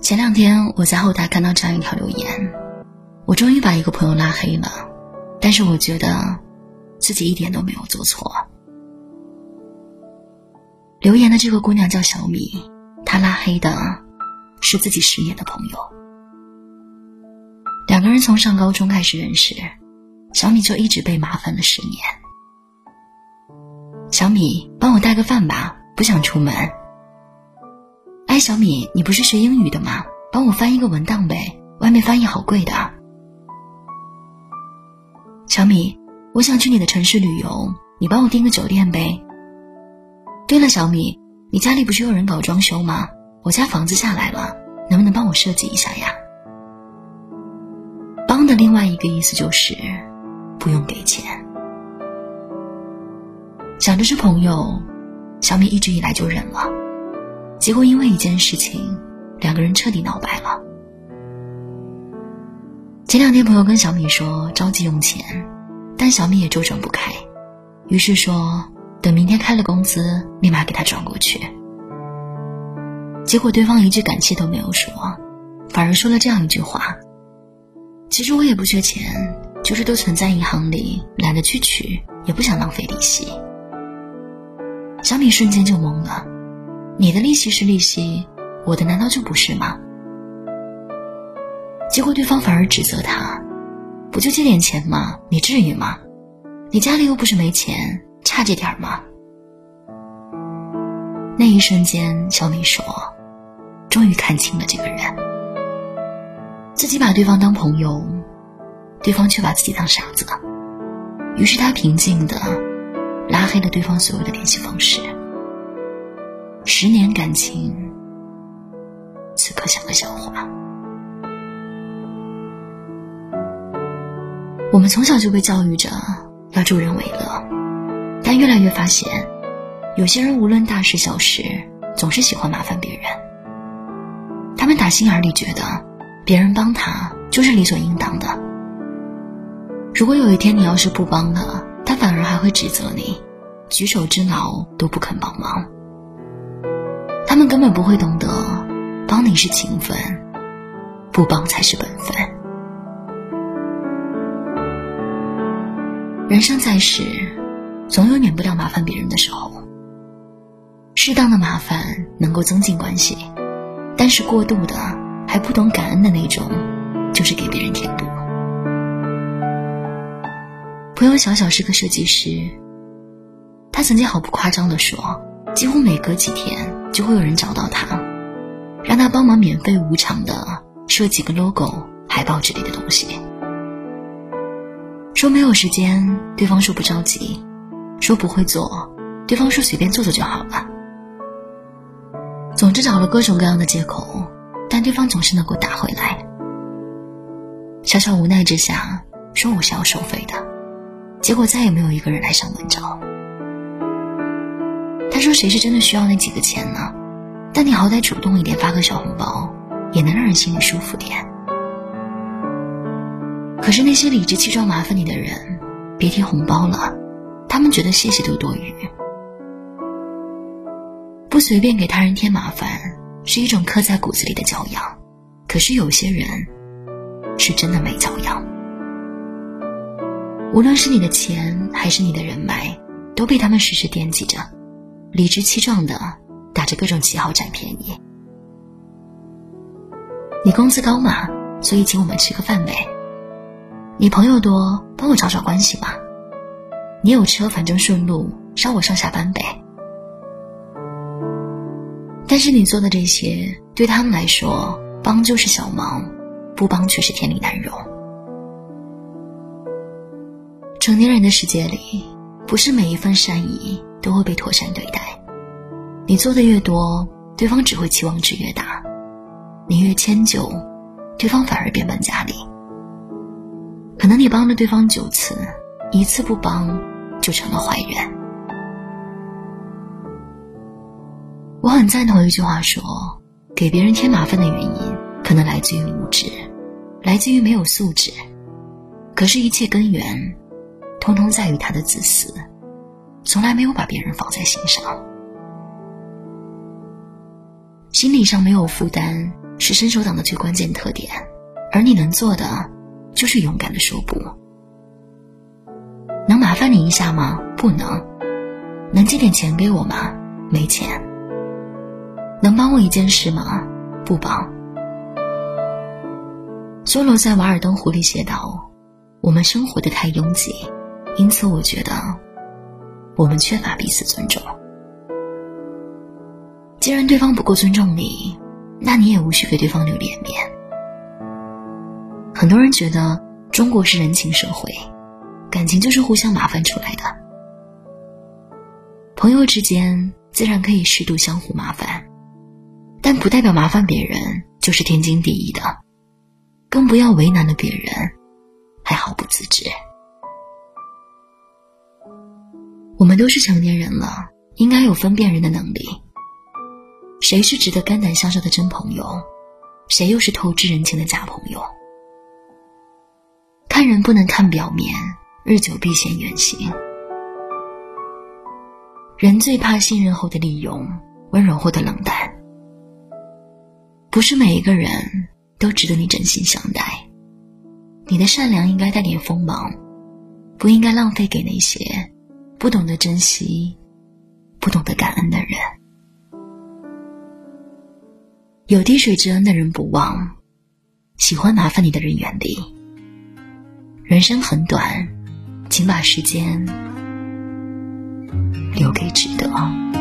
前两天我在后台看到这样一条留言，我终于把一个朋友拉黑了，但是我觉得自己一点都没有做错。留言的这个姑娘叫小米，她拉黑的是自己十年的朋友，两个人从上高中开始认识，小米就一直被麻烦了十年。小米，帮我带个饭吧，不想出门。小米，你不是学英语的吗？帮我翻一个文档呗，外面翻译好贵的。小米，我想去你的城市旅游，你帮我订个酒店呗。对了，小米，你家里不是有人搞装修吗？我家房子下来了，能不能帮我设计一下呀？帮的另外一个意思就是不用给钱。想着是朋友，小米一直以来就忍了。结果因为一件事情，两个人彻底闹掰了。前两天朋友跟小米说着急用钱，但小米也周转不开，于是说。等明天开了工资，立马给他转过去。结果对方一句感谢都没有说，反而说了这样一句话：“其实我也不缺钱，就是都存在银行里，懒得去取，也不想浪费利息。”小米瞬间就懵了：“你的利息是利息，我的难道就不是吗？”结果对方反而指责他：“不就借点钱吗？你至于吗？你家里又不是没钱。”差这点吗？那一瞬间，小米说：“终于看清了这个人。自己把对方当朋友，对方却把自己当傻子。于是他平静的拉黑了对方所有的联系方式。十年感情，此刻像个笑话。我们从小就被教育着要助人为乐。”但越来越发现，有些人无论大事小事，总是喜欢麻烦别人。他们打心眼里觉得，别人帮他就是理所应当的。如果有一天你要是不帮了，他反而还会指责你，举手之劳都不肯帮忙。他们根本不会懂得，帮你是情分，不帮才是本分。人生在世。总有免不了麻烦别人的时候。适当的麻烦能够增进关系，但是过度的还不懂感恩的那种，就是给别人添堵。朋友小小是个设计师，他曾经毫不夸张的说，几乎每隔几天就会有人找到他，让他帮忙免费无偿的设计个 logo、海报之类的东西。说没有时间，对方说不着急。说不会做，对方说随便做做就好了。总之找了各种各样的借口，但对方总是能够打回来。小小无奈之下，说我是要收费的，结果再也没有一个人来上门找。他说谁是真的需要那几个钱呢？但你好歹主动一点，发个小红包，也能让人心里舒服点。可是那些理直气壮麻烦你的人，别提红包了。他们觉得谢谢都多余，不随便给他人添麻烦是一种刻在骨子里的教养。可是有些人是真的没教养，无论是你的钱还是你的人脉，都被他们时时惦记着，理直气壮的打着各种旗号占便宜。你工资高嘛，所以请我们吃个饭呗。你朋友多，帮我找找关系嘛。你有车，反正顺路，捎我上下班呗。但是你做的这些，对他们来说，帮就是小忙，不帮却是天理难容。成年人的世界里，不是每一份善意都会被妥善对待。你做的越多，对方只会期望值越大；你越迁就，对方反而变本加厉。可能你帮了对方九次，一次不帮。就成了坏人。我很赞同一句话说：给别人添麻烦的原因，可能来自于无知，来自于没有素质。可是，一切根源，通通在于他的自私，从来没有把别人放在心上。心理上没有负担是伸手党的最关键特点，而你能做的就是勇敢的说不。能麻烦你一下吗？不能。能借点钱给我吗？没钱。能帮我一件事吗？不帮。梭罗在《瓦尔登湖》里写道：“我们生活的太拥挤，因此我觉得我们缺乏彼此尊重。既然对方不够尊重你，那你也无需给对方留脸面。”很多人觉得中国是人情社会，感情就是互相麻烦出来的。朋友之间自然可以适度相互麻烦，但不代表麻烦别人就是天经地义的。更不要为难了别人，还毫不自知。我们都是成年人了，应该有分辨人的能力。谁是值得肝胆相照的真朋友，谁又是透支人情的假朋友？看人不能看表面，日久必现原形。人最怕信任后的利用，温柔后的冷淡。不是每一个人。都值得你真心相待。你的善良应该带点锋芒，不应该浪费给那些不懂得珍惜、不懂得感恩的人。有滴水之恩的人不忘，喜欢麻烦你的人远离。人生很短，请把时间留给值得。